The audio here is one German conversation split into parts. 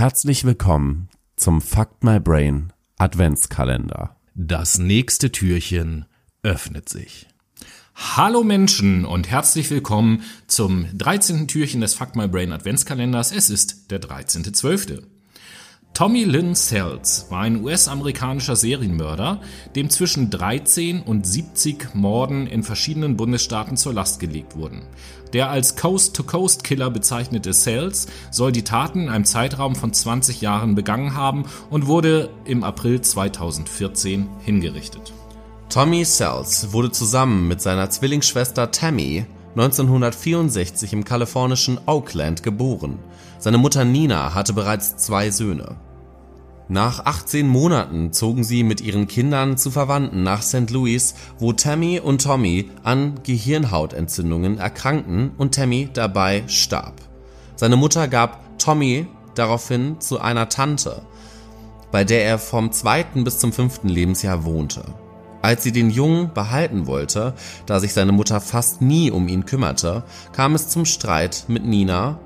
Herzlich willkommen zum Fuck My Brain Adventskalender. Das nächste Türchen öffnet sich. Hallo Menschen und herzlich willkommen zum 13. Türchen des Fuck My Brain Adventskalenders. Es ist der 13.12. Tommy Lynn Sells war ein US-amerikanischer Serienmörder, dem zwischen 13 und 70 Morden in verschiedenen Bundesstaaten zur Last gelegt wurden. Der als Coast-to-Coast-Killer bezeichnete Sells soll die Taten in einem Zeitraum von 20 Jahren begangen haben und wurde im April 2014 hingerichtet. Tommy Sells wurde zusammen mit seiner Zwillingsschwester Tammy 1964 im kalifornischen Oakland geboren. Seine Mutter Nina hatte bereits zwei Söhne. Nach 18 Monaten zogen sie mit ihren Kindern zu Verwandten nach St. Louis, wo Tammy und Tommy an Gehirnhautentzündungen erkrankten und Tammy dabei starb. Seine Mutter gab Tommy daraufhin zu einer Tante, bei der er vom zweiten bis zum fünften Lebensjahr wohnte. Als sie den Jungen behalten wollte, da sich seine Mutter fast nie um ihn kümmerte, kam es zum Streit mit Nina,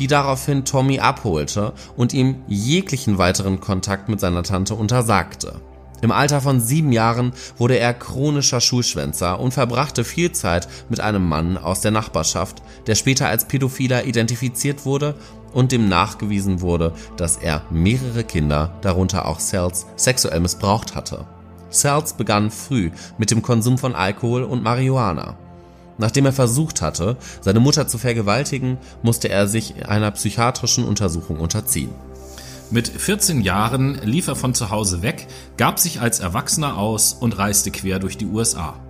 die daraufhin Tommy abholte und ihm jeglichen weiteren Kontakt mit seiner Tante untersagte. Im Alter von sieben Jahren wurde er chronischer Schulschwänzer und verbrachte viel Zeit mit einem Mann aus der Nachbarschaft, der später als Pädophiler identifiziert wurde und dem nachgewiesen wurde, dass er mehrere Kinder, darunter auch Cells, sexuell missbraucht hatte. Cells begann früh mit dem Konsum von Alkohol und Marihuana. Nachdem er versucht hatte, seine Mutter zu vergewaltigen, musste er sich einer psychiatrischen Untersuchung unterziehen. Mit 14 Jahren lief er von zu Hause weg, gab sich als Erwachsener aus und reiste quer durch die USA.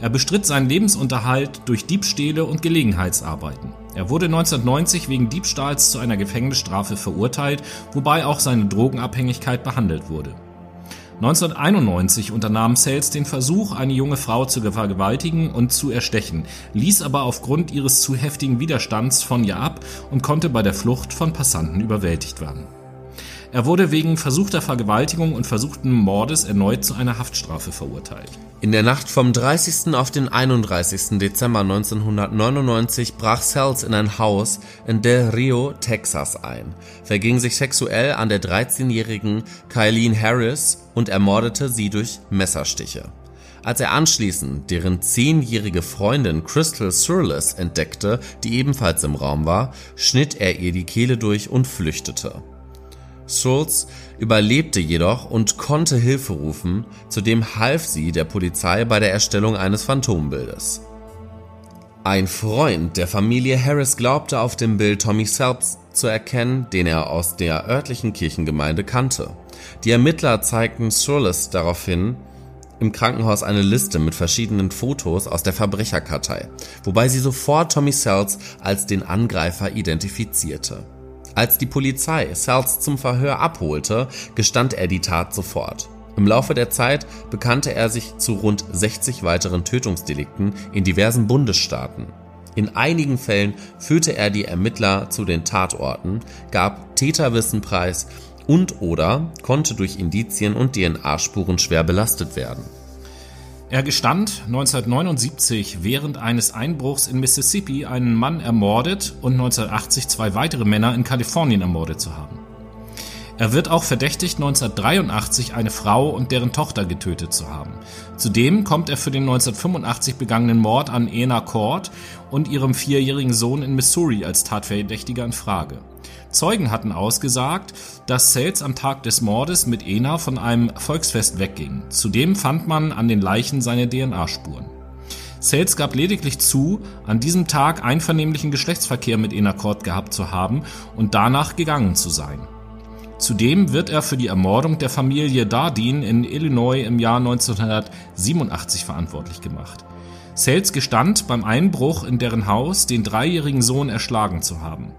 Er bestritt seinen Lebensunterhalt durch Diebstähle und Gelegenheitsarbeiten. Er wurde 1990 wegen Diebstahls zu einer Gefängnisstrafe verurteilt, wobei auch seine Drogenabhängigkeit behandelt wurde. 1991 unternahm Sales den Versuch, eine junge Frau zu vergewaltigen und zu erstechen, ließ aber aufgrund ihres zu heftigen Widerstands von ihr ab und konnte bei der Flucht von Passanten überwältigt werden. Er wurde wegen versuchter Vergewaltigung und versuchten Mordes erneut zu einer Haftstrafe verurteilt. In der Nacht vom 30. auf den 31. Dezember 1999 brach Sells in ein Haus in Del Rio, Texas ein, verging sich sexuell an der 13-jährigen Kylene Harris und ermordete sie durch Messerstiche. Als er anschließend deren zehnjährige Freundin Crystal Surlis entdeckte, die ebenfalls im Raum war, schnitt er ihr die Kehle durch und flüchtete. Schulz überlebte jedoch und konnte Hilfe rufen, zudem half sie der Polizei bei der Erstellung eines Phantombildes. Ein Freund der Familie Harris glaubte auf dem Bild Tommy Selps zu erkennen, den er aus der örtlichen Kirchengemeinde kannte. Die Ermittler zeigten Surlis daraufhin im Krankenhaus eine Liste mit verschiedenen Fotos aus der Verbrecherkartei, wobei sie sofort Tommy Sells als den Angreifer identifizierte. Als die Polizei Sells zum Verhör abholte, gestand er die Tat sofort. Im Laufe der Zeit bekannte er sich zu rund 60 weiteren Tötungsdelikten in diversen Bundesstaaten. In einigen Fällen führte er die Ermittler zu den Tatorten, gab Täterwissen preis und oder konnte durch Indizien und DNA-Spuren schwer belastet werden. Er gestand 1979 während eines Einbruchs in Mississippi einen Mann ermordet und 1980 zwei weitere Männer in Kalifornien ermordet zu haben. Er wird auch verdächtigt, 1983 eine Frau und deren Tochter getötet zu haben. Zudem kommt er für den 1985 begangenen Mord an Ena Cord und ihrem vierjährigen Sohn in Missouri als Tatverdächtiger in Frage. Zeugen hatten ausgesagt, dass Sales am Tag des Mordes mit Ena von einem Volksfest wegging. Zudem fand man an den Leichen seine DNA-Spuren. Sales gab lediglich zu, an diesem Tag einvernehmlichen Geschlechtsverkehr mit Ena Cord gehabt zu haben und danach gegangen zu sein. Zudem wird er für die Ermordung der Familie Dardin in Illinois im Jahr 1987 verantwortlich gemacht. Sales gestand beim Einbruch in deren Haus, den dreijährigen Sohn erschlagen zu haben.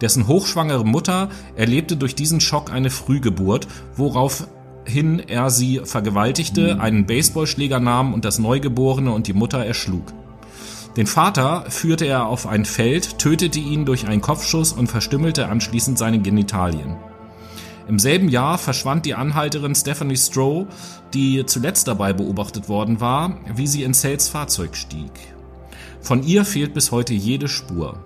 Dessen hochschwangere Mutter erlebte durch diesen Schock eine Frühgeburt, woraufhin er sie vergewaltigte, einen Baseballschläger nahm und das Neugeborene und die Mutter erschlug. Den Vater führte er auf ein Feld, tötete ihn durch einen Kopfschuss und verstümmelte anschließend seine Genitalien. Im selben Jahr verschwand die Anhalterin Stephanie Stroh, die zuletzt dabei beobachtet worden war, wie sie in Sales Fahrzeug stieg. Von ihr fehlt bis heute jede Spur.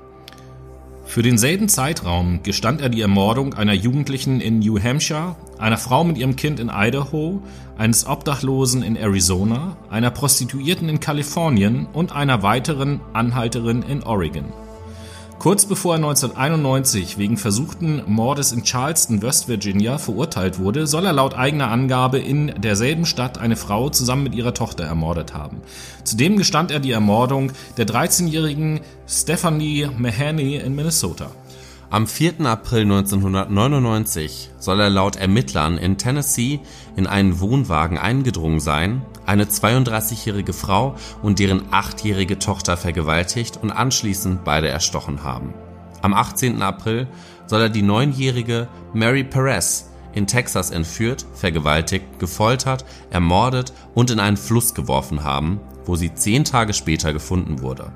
Für denselben Zeitraum gestand er die Ermordung einer Jugendlichen in New Hampshire, einer Frau mit ihrem Kind in Idaho, eines Obdachlosen in Arizona, einer Prostituierten in Kalifornien und einer weiteren Anhalterin in Oregon. Kurz bevor er 1991 wegen versuchten Mordes in Charleston, West Virginia verurteilt wurde, soll er laut eigener Angabe in derselben Stadt eine Frau zusammen mit ihrer Tochter ermordet haben. Zudem gestand er die Ermordung der 13-jährigen Stephanie Mahoney in Minnesota. Am 4. April 1999 soll er laut Ermittlern in Tennessee in einen Wohnwagen eingedrungen sein, eine 32-jährige Frau und deren achtjährige Tochter vergewaltigt und anschließend beide erstochen haben. Am 18. April soll er die neunjährige Mary Perez in Texas entführt, vergewaltigt, gefoltert, ermordet und in einen Fluss geworfen haben, wo sie zehn Tage später gefunden wurde.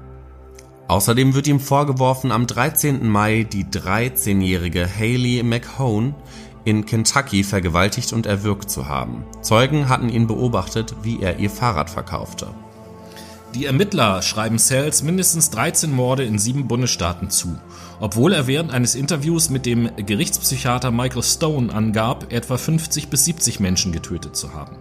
Außerdem wird ihm vorgeworfen, am 13. Mai die 13-jährige Haley McHone in Kentucky vergewaltigt und erwürgt zu haben. Zeugen hatten ihn beobachtet, wie er ihr Fahrrad verkaufte. Die Ermittler schreiben Sells mindestens 13 Morde in sieben Bundesstaaten zu, obwohl er während eines Interviews mit dem Gerichtspsychiater Michael Stone angab, etwa 50 bis 70 Menschen getötet zu haben.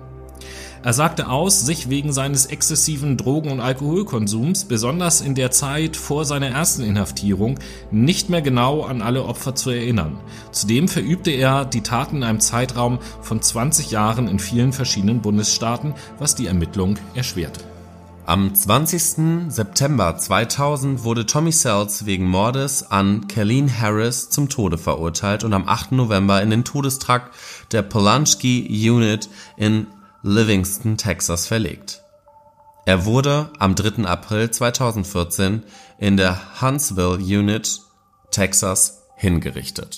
Er sagte aus, sich wegen seines exzessiven Drogen- und Alkoholkonsums, besonders in der Zeit vor seiner ersten Inhaftierung, nicht mehr genau an alle Opfer zu erinnern. Zudem verübte er die Taten in einem Zeitraum von 20 Jahren in vielen verschiedenen Bundesstaaten, was die Ermittlung erschwerte. Am 20. September 2000 wurde Tommy Sells wegen Mordes an Colleen Harris zum Tode verurteilt und am 8. November in den Todestrakt der Polanski Unit in Livingston, Texas verlegt. Er wurde am 3. April 2014 in der Huntsville Unit, Texas, hingerichtet